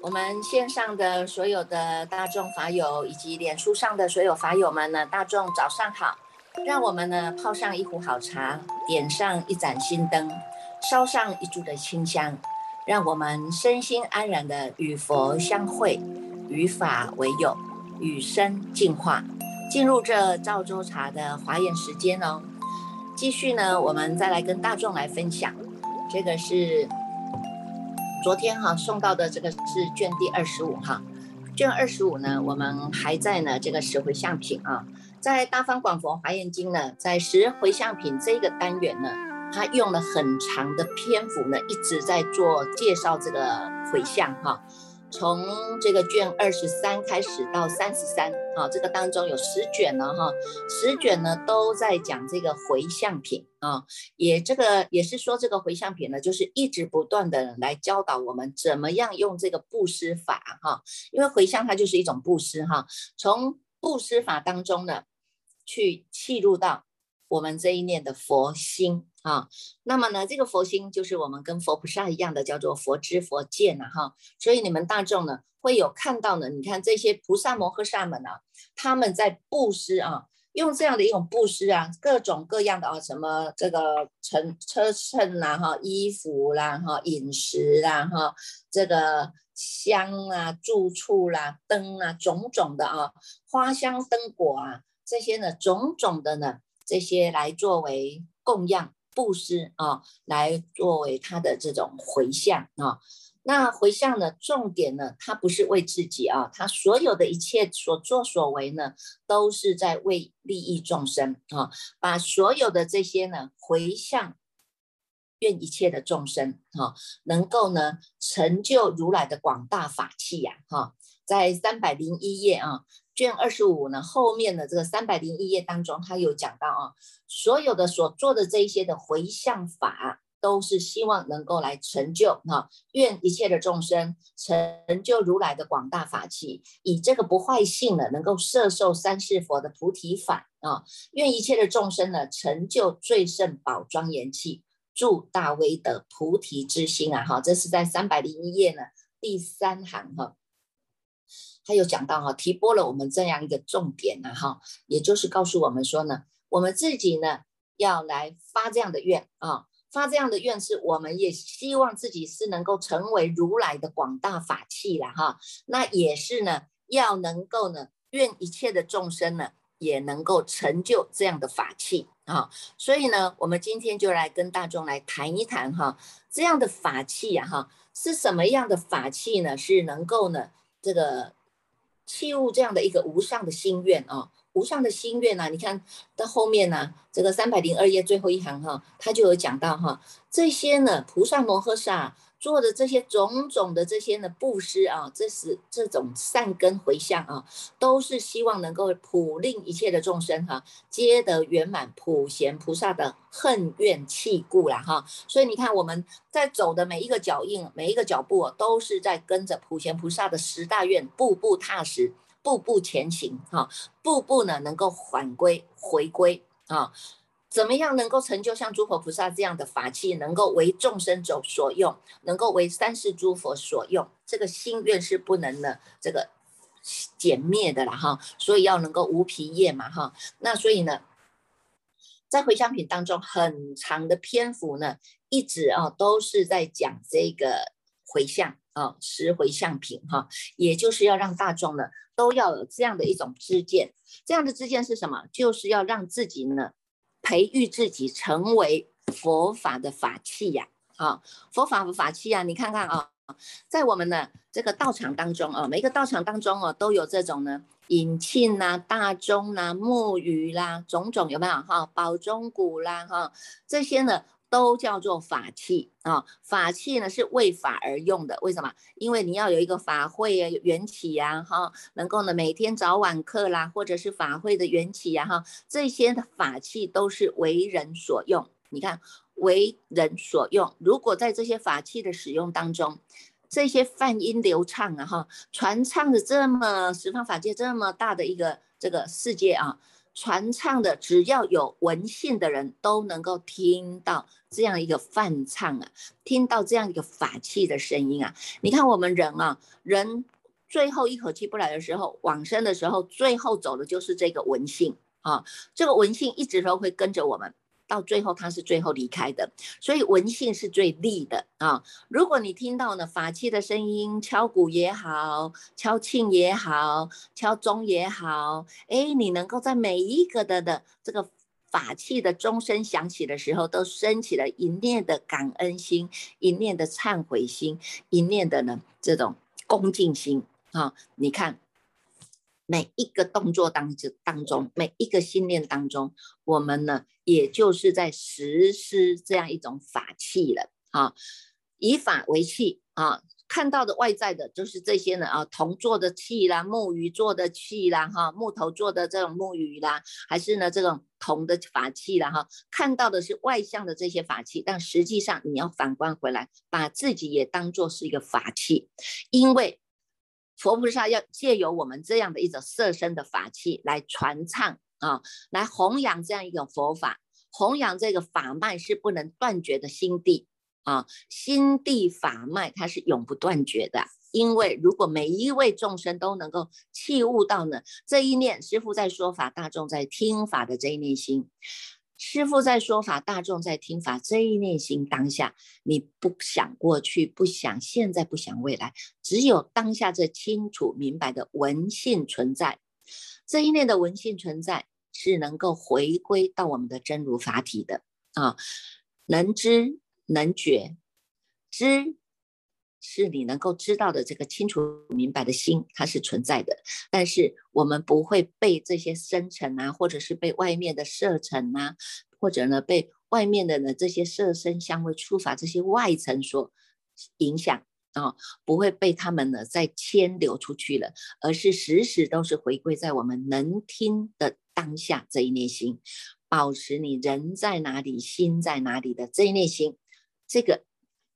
我们线上的所有的大众法友，以及脸书上的所有法友们呢，大众早上好！让我们呢泡上一壶好茶，点上一盏心灯，烧上一炷的清香，让我们身心安然的与佛相会，与法为友，与生进化，进入这赵州茶的华严时间哦。继续呢，我们再来跟大众来分享，这个是。昨天哈送到的这个是卷第二十五哈，卷二十五呢，我们还在呢这个十回向品啊，在大方广佛华严经呢，在十回向品这个单元呢，它用了很长的篇幅呢，一直在做介绍这个回向哈。从这个卷二十三开始到三十三，啊，这个当中有十卷了哈，十卷呢都在讲这个回向品啊，也这个也是说这个回向品呢，就是一直不断的来教导我们怎么样用这个布施法哈，因为回向它就是一种布施哈，从布施法当中呢去契入到。我们这一念的佛心啊，那么呢，这个佛心就是我们跟佛菩萨一样的，叫做佛知佛见呐哈。所以你们大众呢会有看到呢，你看这些菩萨摩诃萨们啊，他们在布施啊，用这样的一种布施啊，各种各样的啊，什么这个乘车乘啦哈，衣服啦哈，饮食啦哈，这个香啊，住处啦，灯啊，种种的啊，花香灯果啊，这些呢，种种的呢。这些来作为供养布施啊，来作为他的这种回向啊。那回向的，重点呢，他不是为自己啊，他所有的一切所作所为呢，都是在为利益众生啊。把所有的这些呢，回向，愿一切的众生啊，能够呢，成就如来的广大法器呀。哈，在三百零一页啊。卷二十五呢，后面的这个三百零一页当中，他有讲到啊，所有的所做的这一些的回向法，都是希望能够来成就哈，愿一切的众生成就如来的广大法器，以这个不坏性呢，能够摄受三世佛的菩提法啊，愿一切的众生呢，成就最胜宝庄严器，助大威的菩提之心啊，哈，这是在三百零一页呢第三行哈。他有讲到哈，提拨了我们这样一个重点呢哈，也就是告诉我们说呢，我们自己呢要来发这样的愿啊，发这样的愿是我们也希望自己是能够成为如来的广大法器了哈，那也是呢要能够呢愿一切的众生呢也能够成就这样的法器啊，所以呢我们今天就来跟大众来谈一谈哈，这样的法器呀哈是什么样的法器呢？是能够呢这个。器物这样的一个无上的心愿啊，无上的心愿呐，你看到后面呢，这个三百零二页最后一行哈，他就有讲到哈，这些呢，菩萨摩诃萨。做的这些种种的这些呢布施啊，这是这种善根回向啊，都是希望能够普令一切的众生哈，皆得圆满普贤菩萨的恨怨气故了哈。所以你看我们在走的每一个脚印，每一个脚步，都是在跟着普贤菩萨的十大愿，步步踏实，步步前行哈，步步呢能够返归回归啊。怎么样能够成就像诸佛菩萨这样的法器，能够为众生走所用，能够为三世诸佛所用？这个心愿是不能的，这个减灭的了哈。所以要能够无疲业嘛哈。那所以呢，在回向品当中，很长的篇幅呢，一直啊都是在讲这个回向啊，十回向品哈，也就是要让大众呢都要有这样的一种知见。这样的知见是什么？就是要让自己呢。培育自己成为佛法的法器呀，啊，佛法的法器啊，你看看啊，在我们的这个道场当中啊，每个道场当中哦，都有这种呢，引磬呐、大钟呐、木鱼啦，种种有没有哈？宝钟鼓啦，哈，这些呢。都叫做法器啊，法器呢是为法而用的。为什么？因为你要有一个法会啊，缘起呀，哈，能够呢每天早晚课啦，或者是法会的缘起呀，哈，这些的法器都是为人所用。你看，为人所用。如果在这些法器的使用当中，这些梵音流畅啊，哈，传唱的这么十方法界这么大的一个这个世界啊。传唱的，只要有文性的人都能够听到这样一个梵唱啊，听到这样一个法器的声音啊。你看我们人啊，人最后一口气不来的时候，往生的时候，最后走的就是这个文性啊，这个文性一直都会跟着我们。到最后他是最后离开的，所以文性是最利的啊。如果你听到呢法器的声音，敲鼓也好，敲磬也好，敲钟也好，哎，你能够在每一个的的这个法器的钟声响起的时候，都升起了一念的感恩心，一念的忏悔心，一念的呢这种恭敬心啊。你看。每一个动作当之当中，每一个信念当中，我们呢，也就是在实施这样一种法器了啊，以法为器啊，看到的外在的，就是这些呢啊，铜做的器啦，木鱼做的器啦，哈，木头做的这种木鱼啦，还是呢这种铜的法器啦，哈，看到的是外向的这些法器，但实际上你要反观回来，把自己也当做是一个法器，因为。佛菩萨要借由我们这样的一种色身的法器来传唱啊，来弘扬这样一种佛法，弘扬这个法脉是不能断绝的心地啊，心地法脉它是永不断绝的。因为如果每一位众生都能够契悟到呢这一念，师父在说法，大众在听法的这一念心。师父在说法，大众在听法。这一念心当下，你不想过去，不想现在，不想未来，只有当下这清楚明白的文性存在。这一念的文性存在，是能够回归到我们的真如法体的啊，能知能觉，知是你能够知道的这个清楚明白的心，它是存在的。但是我们不会被这些深层啊，或者是被外面的色尘啊，或者呢被外面的呢这些色声香味触法这些外层所影响啊，不会被他们呢再牵流出去了，而是时时都是回归在我们能听的当下这一念心，保持你人在哪里，心在哪里的这一念心，这个。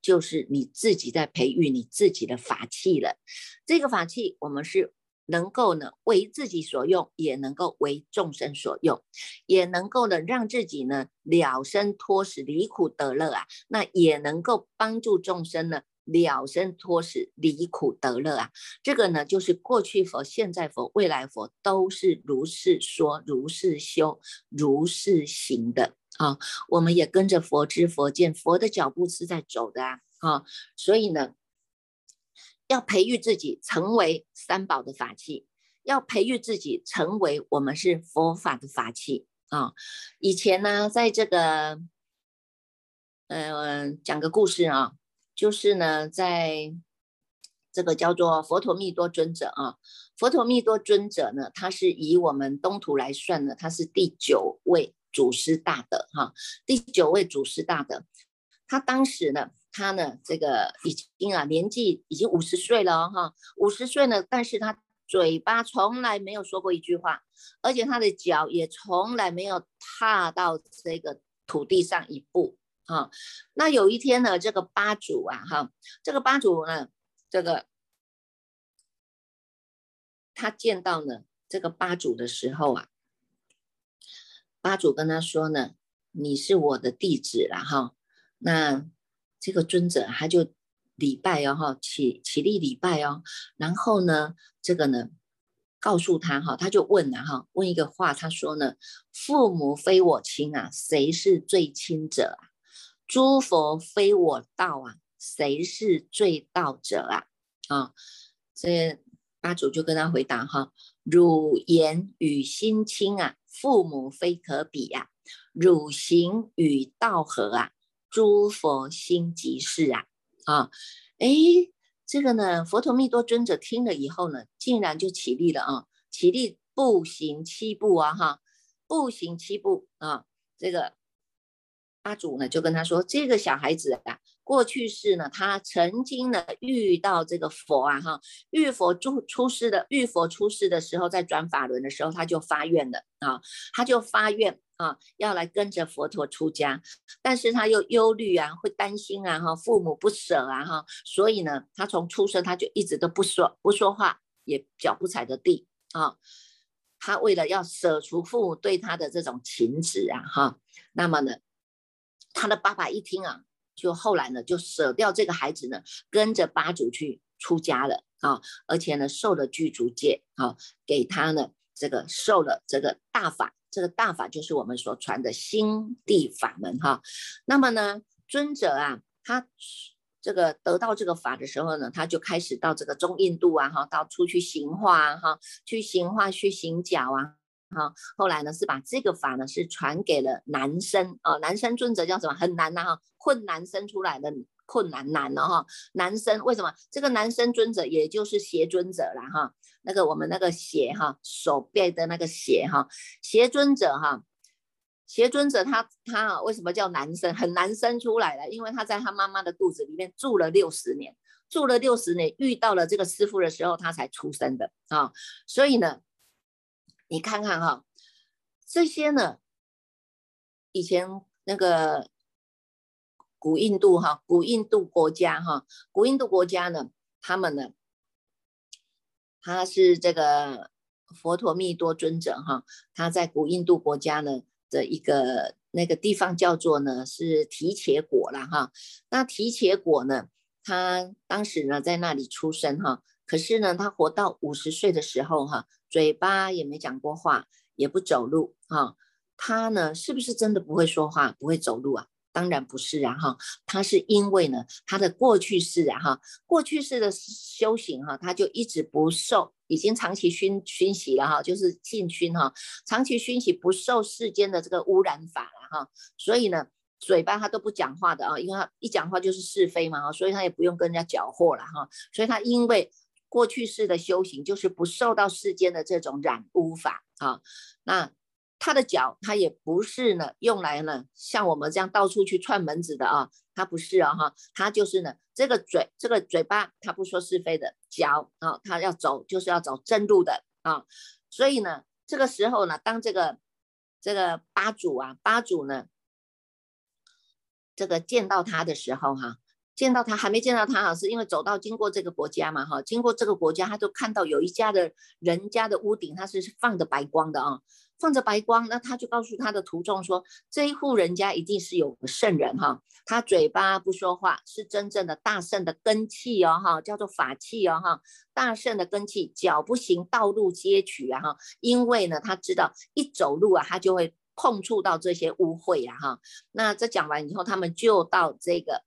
就是你自己在培育你自己的法器了，这个法器我们是能够呢为自己所用，也能够为众生所用，也能够呢让自己呢了生脱死离苦得乐啊，那也能够帮助众生呢了生脱死离苦得乐啊，这个呢就是过去佛、现在佛、未来佛都是如是说、如是修、如是行的。啊，我们也跟着佛知佛见，佛的脚步是在走的啊，啊，所以呢，要培育自己成为三宝的法器，要培育自己成为我们是佛法的法器啊。以前呢，在这个，嗯，讲个故事啊，就是呢，在这个叫做佛陀密多尊者啊，佛陀密多尊者呢，他是以我们东土来算呢，他是第九位。祖师大德哈，第九位祖师大德，他当时呢，他呢这个已经啊年纪已经五十岁了哈，五十岁呢，但是他嘴巴从来没有说过一句话，而且他的脚也从来没有踏到这个土地上一步啊。那有一天呢，这个八祖啊哈，这个八祖呢，这个他见到呢这个八祖的时候啊。八祖跟他说呢：“你是我的弟子了哈，那这个尊者他就礼拜哦哈，起起立礼拜哦，然后呢，这个呢，告诉他哈，他就问了哈，问一个话，他说呢：父母非我亲啊，谁是最亲者啊？诸佛非我道啊，谁是最道者啊？啊，这八祖就跟他回答哈：汝言与心亲啊。”父母非可比呀，汝行与道合啊，诸佛心即是啊啊！哎，这个呢，佛陀密多尊者听了以后呢，竟然就起立了啊，起立步行七步啊哈，步行七步啊，这个阿祖呢就跟他说，这个小孩子啊。过去世呢，他曾经呢遇到这个佛啊，哈，遇佛出出世的，遇佛出世的时候，在转法轮的时候，他就发愿了啊，他就发愿啊，要来跟着佛陀出家，但是他又忧虑啊，会担心啊，哈，父母不舍啊，哈，所以呢，他从出生他就一直都不说不说话，也脚不踩着地啊。他为了要舍除父母对他的这种情执啊，哈，那么呢，他的爸爸一听啊，就后来呢就舍掉这个孩子呢，跟着八祖去出家了啊，而且呢受了具足戒啊，给他呢这个受了这个大法，这个大法就是我们所传的心地法门哈。那么呢，尊者啊，他。这个得到这个法的时候呢，他就开始到这个中印度啊，哈，到处去行化啊哈，去行化去行脚啊，哈。后来呢，是把这个法呢是传给了男生啊，男生尊者叫什么？很难呐哈，困难生出来的困难难了哈。男生为什么？这个男生尊者也就是邪尊者了哈，那个我们那个邪哈手背的那个邪哈，邪尊者哈。邪尊者他他为什么叫男生？很难生出来的，因为他在他妈妈的肚子里面住了六十年，住了六十年，遇到了这个师傅的时候，他才出生的啊。所以呢，你看看哈，这些呢，以前那个古印度哈，古印度国家哈，古印度国家呢，他们呢，他是这个佛陀密多尊者哈，他在古印度国家呢。的一个那个地方叫做呢是提切果了哈，那提切果呢，他当时呢在那里出生哈，可是呢他活到五十岁的时候哈，嘴巴也没讲过话，也不走路哈，他呢是不是真的不会说话，不会走路啊？当然不是啊哈，他是因为呢他的过去式啊哈，过去式的修行哈，他就一直不受。已经长期熏熏习了哈，就是禁熏哈，长期熏习不受世间的这个污染法了哈，所以呢，嘴巴他都不讲话的啊，因为他一讲话就是是非嘛哈，所以他也不用跟人家搅和了哈，所以他因为过去式的修行就是不受到世间的这种染污法啊，那。他的脚，他也不是呢，用来呢像我们这样到处去串门子的啊，他不是啊哈，他就是呢这个嘴，这个嘴巴，他不说是非的脚啊，他要走就是要走正路的啊，所以呢这个时候呢，当这个这个八主啊，八主呢，这个见到他的时候哈，见到他还没见到他哈，是因为走到经过这个国家嘛哈，经过这个国家，他就看到有一家的人家的屋顶，他是放着白光的啊。放着白光，那他就告诉他的徒众说：“这一户人家一定是有个圣人哈，他嘴巴不说话，是真正的大圣的根气哦哈，叫做法器哦哈，大圣的根气，脚不行，道路皆取啊哈，因为呢，他知道一走路啊，他就会碰触到这些污秽呀哈。那这讲完以后，他们就到这个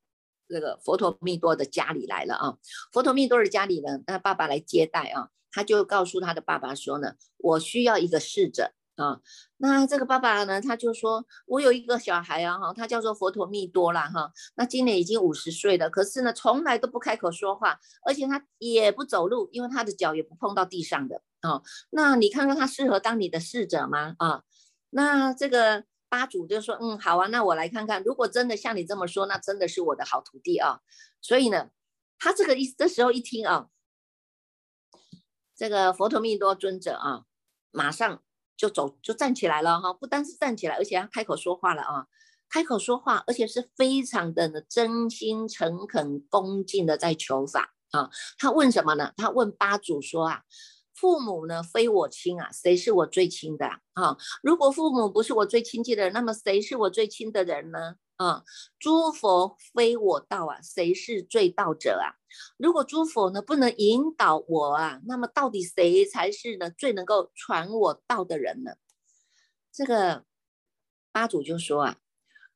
这个佛陀密多的家里来了啊。佛陀密多的家里呢，那爸爸来接待啊，他就告诉他的爸爸说呢，我需要一个侍者。”啊，那这个爸爸呢，他就说，我有一个小孩啊，哈，他叫做佛陀密多啦，哈，那今年已经五十岁了，可是呢，从来都不开口说话，而且他也不走路，因为他的脚也不碰到地上的啊。那你看看他适合当你的侍者吗？啊，那这个八主就说，嗯，好啊，那我来看看，如果真的像你这么说，那真的是我的好徒弟啊。所以呢，他这个一这时候一听啊，这个佛陀密多尊者啊，马上。就走就站起来了哈，不单是站起来，而且他开口说话了啊，开口说话，而且是非常的真心诚恳恭敬的在求法啊。他问什么呢？他问八祖说啊，父母呢非我亲啊，谁是我最亲的啊？如果父母不是我最亲近的人，那么谁是我最亲的人呢？啊，诸佛非我道啊，谁是最道者啊？如果诸佛呢不能引导我啊，那么到底谁才是呢最能够传我道的人呢？这个八祖就说啊，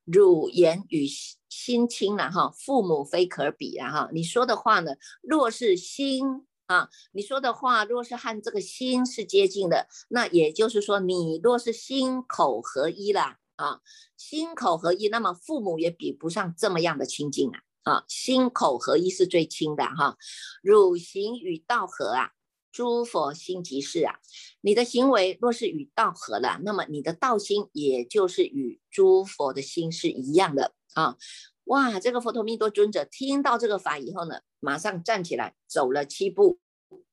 汝言与心亲了哈，父母非可比啊哈。你说的话呢，若是心啊，你说的话若是和这个心是接近的，那也就是说你若是心口合一了。啊，心口合一，那么父母也比不上这么样的亲近啊！啊，心口合一是最亲的哈。汝行与道合啊，诸佛心即是啊。你的行为若是与道合了，那么你的道心也就是与诸佛的心是一样的啊。哇，这个佛陀密多尊者听到这个法以后呢，马上站起来走了七步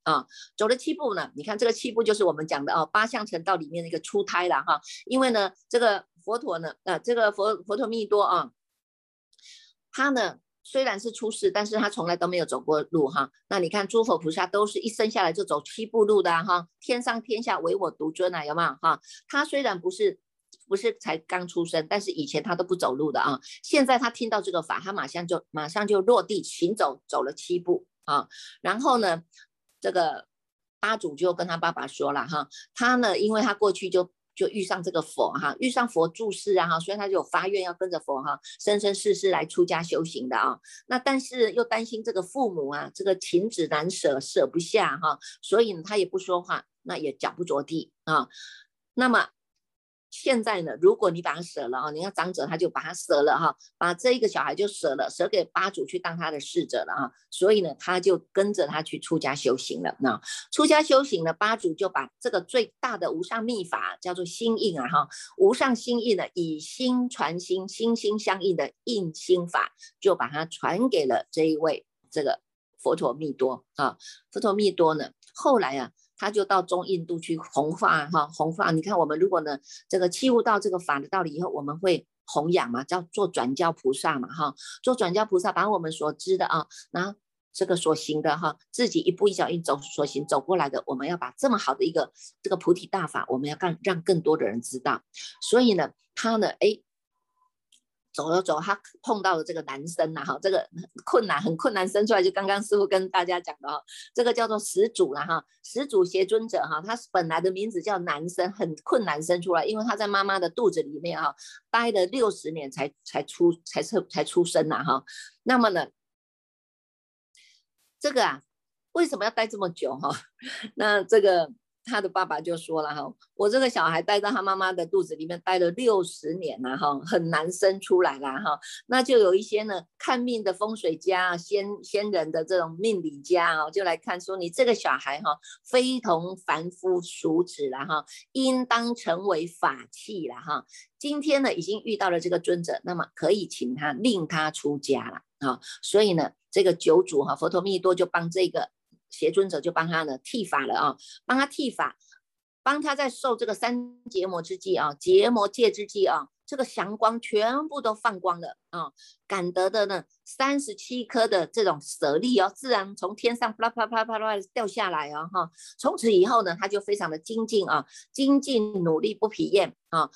啊，走了七步呢。你看这个七步就是我们讲的哦，八相成道里面的一个出胎了哈。因为呢，这个。佛陀呢？啊，这个佛佛陀密多啊，他呢虽然是出世，但是他从来都没有走过路哈。那你看诸佛菩萨都是一生下来就走七步路的哈，天上天下唯我独尊啊，有没有哈？他虽然不是不是才刚出生，但是以前他都不走路的啊。现在他听到这个法，他马上就马上就落地行走，走了七步啊。然后呢，这个八祖就跟他爸爸说了哈，他呢，因为他过去就。就遇上这个佛哈，遇上佛住世啊哈，所以他就有发愿要跟着佛哈，生生世世来出家修行的啊。那但是又担心这个父母啊，这个情子难舍，舍不下哈，所以呢他也不说话，那也脚不着地啊。那么。现在呢，如果你把他舍了啊，你看长者他就把他舍了哈，把这一个小孩就舍了，舍给八祖去当他的侍者了啊，所以呢，他就跟着他去出家修行了。那出家修行呢，八祖就把这个最大的无上秘法叫做心印啊哈，无上心印的以心传心，心心相印的印心法，就把它传给了这一位这个佛陀密多啊。佛陀密多呢，后来啊。他就到中印度去弘化哈，弘化。你看我们如果呢，这个器悟到这个法的道理以后，我们会弘扬嘛，叫做转教菩萨嘛哈，做转教菩萨，把我们所知的啊，然后这个所行的哈，自己一步一脚印走所行走过来的，我们要把这么好的一个这个菩提大法，我们要让让更多的人知道。所以呢，他呢，哎。走了走，他碰到了这个男生呐，哈，这个困难很困难生出来，就刚刚师傅跟大家讲的哈，这个叫做始祖了哈，始祖邪尊者哈，他本来的名字叫男生，很困难生出来，因为他在妈妈的肚子里面哈，待了六十年才才出才出才出生呐哈，那么呢，这个啊，为什么要待这么久哈？那这个。他的爸爸就说了哈，我这个小孩待在他妈妈的肚子里面待了六十年了哈，很难生出来了哈。那就有一些呢看命的风水家、仙仙人的这种命理家啊，就来看说你这个小孩哈，非同凡夫俗子了哈，应当成为法器了哈。今天呢已经遇到了这个尊者，那么可以请他令他出家了啊。所以呢，这个九祖哈佛陀密多就帮这个。邪尊者就帮他呢剃发了啊，帮他剃发，帮他在受这个三结魔之际啊，结魔戒之际啊，这个祥光全部都放光了啊，感得的呢三十七颗的这种舍利哦，自然从天上啪啦啪啦啪掉下来啊哈，从此以后呢，他就非常的精进啊，精进努力不疲厌啊，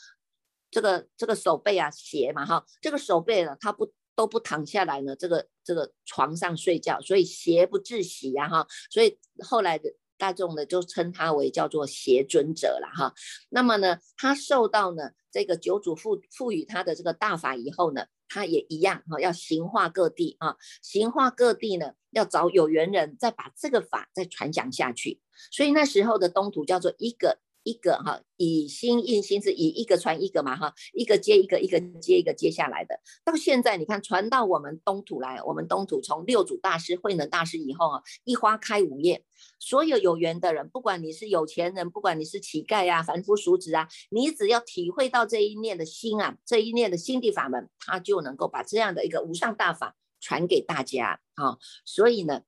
这个这个手背啊斜嘛哈，这个手背呢他不。都不躺下来呢，这个这个床上睡觉，所以邪不至喜呀哈，所以后来的大众呢就称他为叫做邪尊者了哈。那么呢，他受到呢这个九祖赋赋予他的这个大法以后呢，他也一样哈，要行化各地啊，行化各地呢，要找有缘人再把这个法再传讲下去。所以那时候的东土叫做一个。一个哈，以心印心是以一个传一个嘛哈，一个接一个，一个接一个接下来的。到现在你看传到我们东土来，我们东土从六祖大师、慧能大师以后啊，一花开五叶，所有有缘的人，不管你是有钱人，不管你是乞丐啊、凡夫俗子啊，你只要体会到这一念的心啊，这一念的心地法门，他就能够把这样的一个无上大法传给大家啊。所以呢。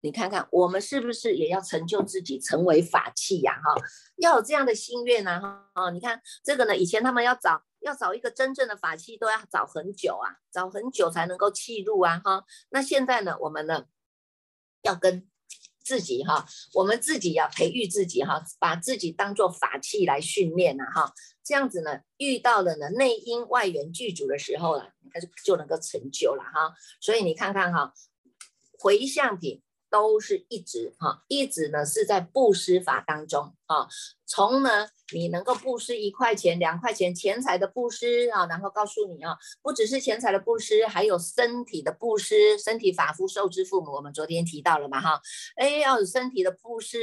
你看看，我们是不是也要成就自己，成为法器呀？哈，要有这样的心愿呐！哈，你看这个呢，以前他们要找要找一个真正的法器，都要找很久啊，找很久才能够契入啊！哈，那现在呢，我们呢，要跟自己哈，我们自己要培育自己哈，把自己当做法器来训练呐！哈，这样子呢，遇到了呢内因外缘具足的时候了，它就就能够成就了哈。所以你看看哈，回向品。都是一直哈，一直呢是在布施法当中啊。从呢你能够布施一块钱、两块钱钱财的布施啊，然后告诉你啊，不只是钱财的布施，还有身体的布施，身体法夫受之父母，我们昨天提到了嘛哈。哎，要有身体的布施，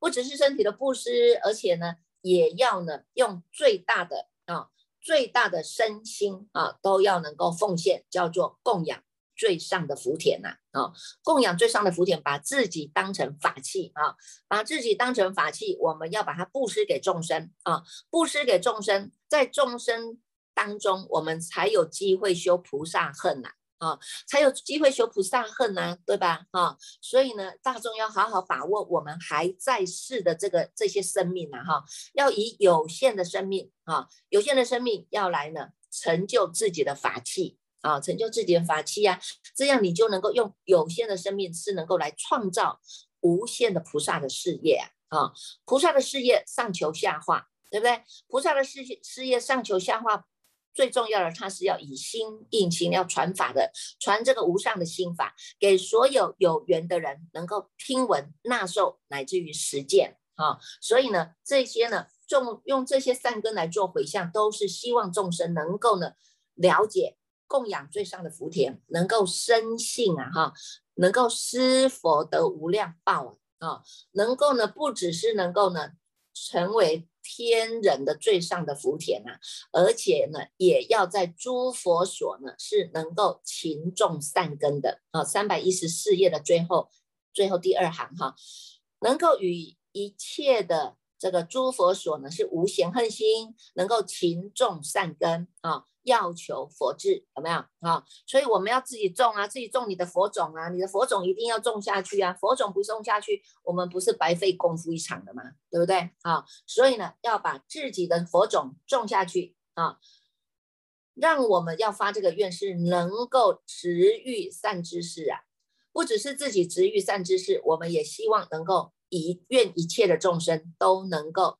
不只是身体的布施，而且呢也要呢用最大的啊最大的身心啊都要能够奉献，叫做供养。最上的福田呐，啊，供养最上的福田，把自己当成法器啊，把自己当成法器，我们要把它布施给众生啊，布施给众生，在众生当中，我们才有机会修菩萨恨呐，啊，才有机会修菩萨恨呐，对吧？啊，所以呢，大众要好好把握我们还在世的这个这些生命呐，哈，要以有限的生命啊，有限的生命要来呢，成就自己的法器。啊，成就自己的法器呀，这样你就能够用有限的生命是能够来创造无限的菩萨的事业啊，菩萨的事业上求下化，对不对？菩萨的事事业上求下化。最重要的，他是要以心印心，要传法的，传这个无上的心法给所有有缘的人，能够听闻纳受，乃至于实践啊。所以呢，这些呢，众用这些善根来做回向，都是希望众生能够呢了解供养最上的福田，能够深信啊哈，能够施佛得无量报啊，能够呢不只是能够呢成为。天人的最上的福田呐，而且呢，也要在诸佛所呢是能够勤种善根的啊。三百一十四页的最后，最后第二行哈，能够与一切的这个诸佛所呢是无嫌恨心，能够勤种善根啊。要求佛智有没有啊？所以我们要自己种啊，自己种你的佛种啊，你的佛种一定要种下去啊。佛种不种下去，我们不是白费功夫一场的吗？对不对？啊，所以呢，要把自己的佛种种下去啊，让我们要发这个愿是能够植欲善知识啊，不只是自己植欲善知识，我们也希望能够一愿一切的众生都能够。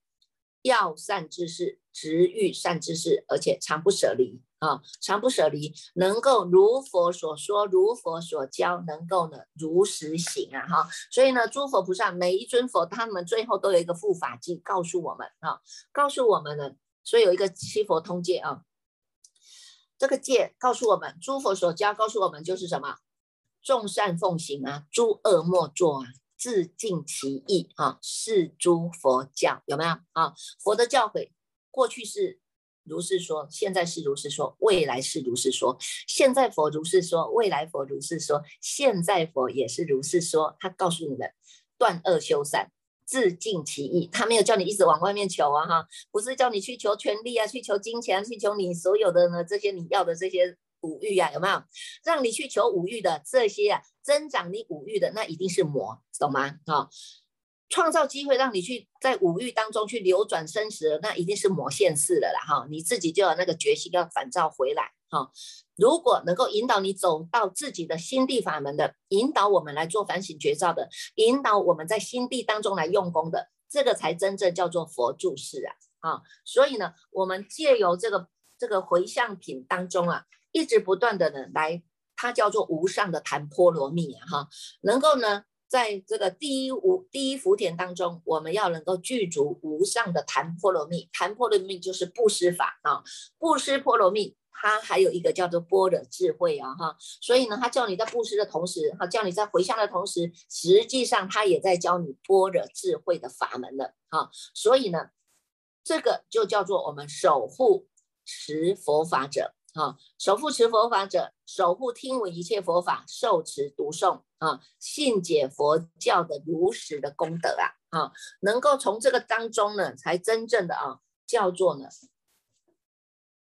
要善之事，直欲善之事，而且常不舍离啊，常不舍离，能够如佛所说，如佛所教，能够呢如实行啊哈。所以呢，诸佛菩萨每一尊佛，他们最后都有一个护法记，告诉我们啊，告诉我们呢，所以有一个七佛通戒啊，这个戒告诉我们，诸佛所教告诉我们就是什么，众善奉行啊，诸恶莫作啊。自尽其意啊，是诸佛教有没有啊？佛的教诲，过去是如是说，现在是如是说，未来是如是说。现在佛如是说，未来佛如是说，现在佛也是如是说。他告诉你们，断恶修善，自尽其意。他没有叫你一直往外面求啊，哈，不是叫你去求权力啊，去求金钱，去求你所有的呢这些你要的这些。五欲呀，有没有让你去求五欲的这些啊？增长你五欲的，那一定是魔，懂吗？哈，创造机会让你去在五欲当中去流转生死，那一定是魔现世了啦！哈，你自己就有那个决心要反照回来。哈，如果能够引导你走到自己的心地法门的，引导我们来做反省觉照的，引导我们在心地当中来用功的，这个才真正叫做佛注释啊！啊，所以呢，我们借由这个这个回向品当中啊。一直不断的呢来，它叫做无上的檀波罗蜜啊哈，能够呢在这个第一无第一福田当中，我们要能够具足无上的檀波罗蜜，檀波罗蜜就是布施法啊，布施波罗蜜，它还有一个叫做般若智慧啊哈，所以呢，他叫你在布施的同时，哈，叫你在回向的同时，实际上他也在教你般若智慧的法门了哈，所以呢，这个就叫做我们守护持佛法者。啊，守护持佛法者，守护听闻一切佛法，受持读诵啊，信解佛教的如实的功德啊，啊，能够从这个当中呢，才真正的啊，叫做呢，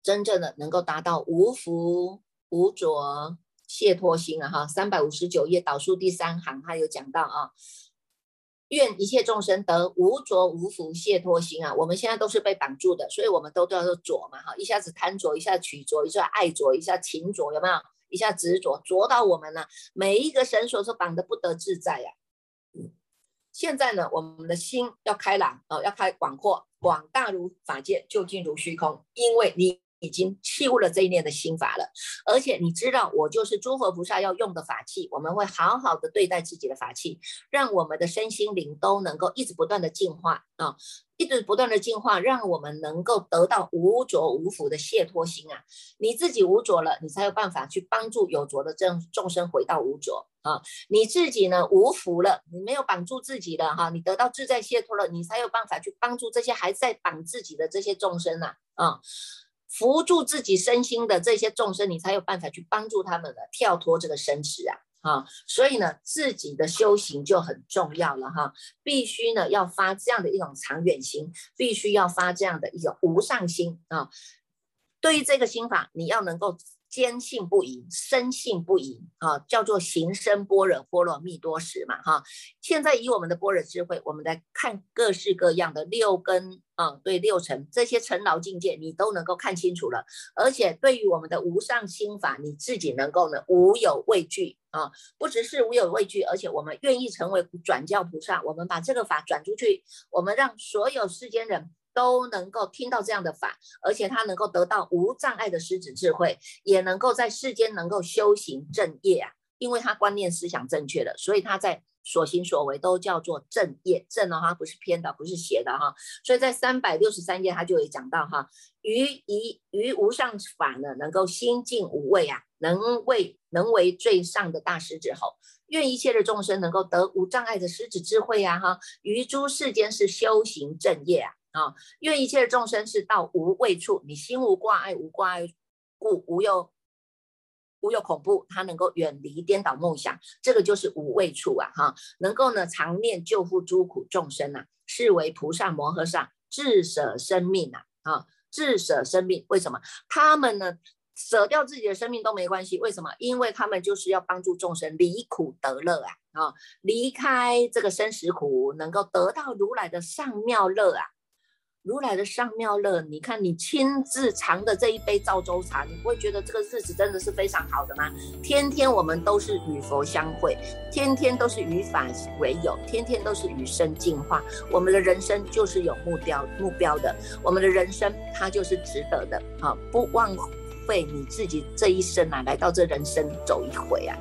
真正的能够达到无福无着解脱心啊，哈，三百五十九页导数第三行，他有讲到啊。愿一切众生得无着无福解脱心啊！我们现在都是被绑住的，所以我们都叫做着嘛哈，一下子贪着，一下取着，一下爱着，一下情着，有没有？一下执着，着到我们呢，每一个绳索都绑得不得自在呀。现在呢，我们的心要开朗哦，要开广阔，广大如法界，究竟如虚空，因为你。已经弃悟了这一念的心法了，而且你知道，我就是诸佛菩萨要用的法器，我们会好好的对待自己的法器，让我们的身心灵都能够一直不断的进化啊，一直不断的进化，让我们能够得到无着无福的解脱心啊。你自己无着了，你才有办法去帮助有着的这众生回到无着啊。你自己呢无福了，你没有绑住自己的哈，你得到自在解脱了，你才有办法去帮助这些还在绑自己的这些众生呐啊。扶住自己身心的这些众生，你才有办法去帮助他们的跳脱这个生死啊！啊，所以呢，自己的修行就很重要了哈，必须呢要发这样的一种长远心，必须要发这样的一种无上心啊。对于这个心法，你要能够坚信不疑，深信不疑，啊，叫做行深般若波罗蜜多时嘛，哈。现在以我们的般若智慧，我们来看各式各样的六根啊，对六尘这些尘劳境界，你都能够看清楚了。而且对于我们的无上心法，你自己能够呢无有畏惧啊，不只是无有畏惧，而且我们愿意成为转教菩萨，我们把这个法转出去，我们让所有世间人。都能够听到这样的法，而且他能够得到无障碍的狮子智慧，也能够在世间能够修行正业啊，因为他观念思想正确的，所以他在所行所为都叫做正业。正的话不是偏的，不是邪的哈。所以在三百六十三页他就有讲到哈，于一于无上法呢，能够心静无畏啊，能为能为最上的大狮子吼，愿一切的众生能够得无障碍的狮子智慧啊哈，于诸世间是修行正业啊。啊，愿一切众生是到无畏处，你心无挂碍，无挂碍故无有无有恐怖，他能够远离颠倒梦想，这个就是无畏处啊！哈，能够呢常念救护诸苦众生呐，是为菩萨摩诃萨自舍生命啊！啊，自舍生命，为什么？他们呢舍掉自己的生命都没关系，为什么？因为他们就是要帮助众生离苦得乐啊！啊，离开这个生死苦，能够得到如来的上妙乐啊！如来的上妙乐，你看你亲自尝的这一杯赵州茶，你不会觉得这个日子真的是非常好的吗？天天我们都是与佛相会，天天都是与法为友，天天都是与生进化。我们的人生就是有目标目标的，我们的人生它就是值得的啊！不枉费你自己这一生啊，来到这人生走一回啊！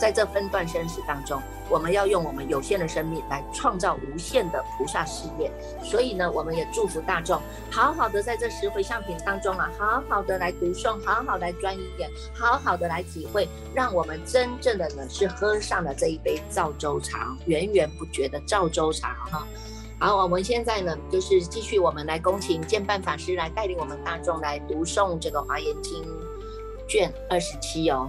在这分段生死当中，我们要用我们有限的生命来创造无限的菩萨事业。所以呢，我们也祝福大众，好好的在这十回向品当中啊，好好的来读诵，好好来钻研，好好的来体会，让我们真正的呢是喝上了这一杯赵州茶，源源不绝的赵州茶哈。好，我们现在呢就是继续我们来恭请建办法师来带领我们大众来读诵这个华严经卷二十七哦。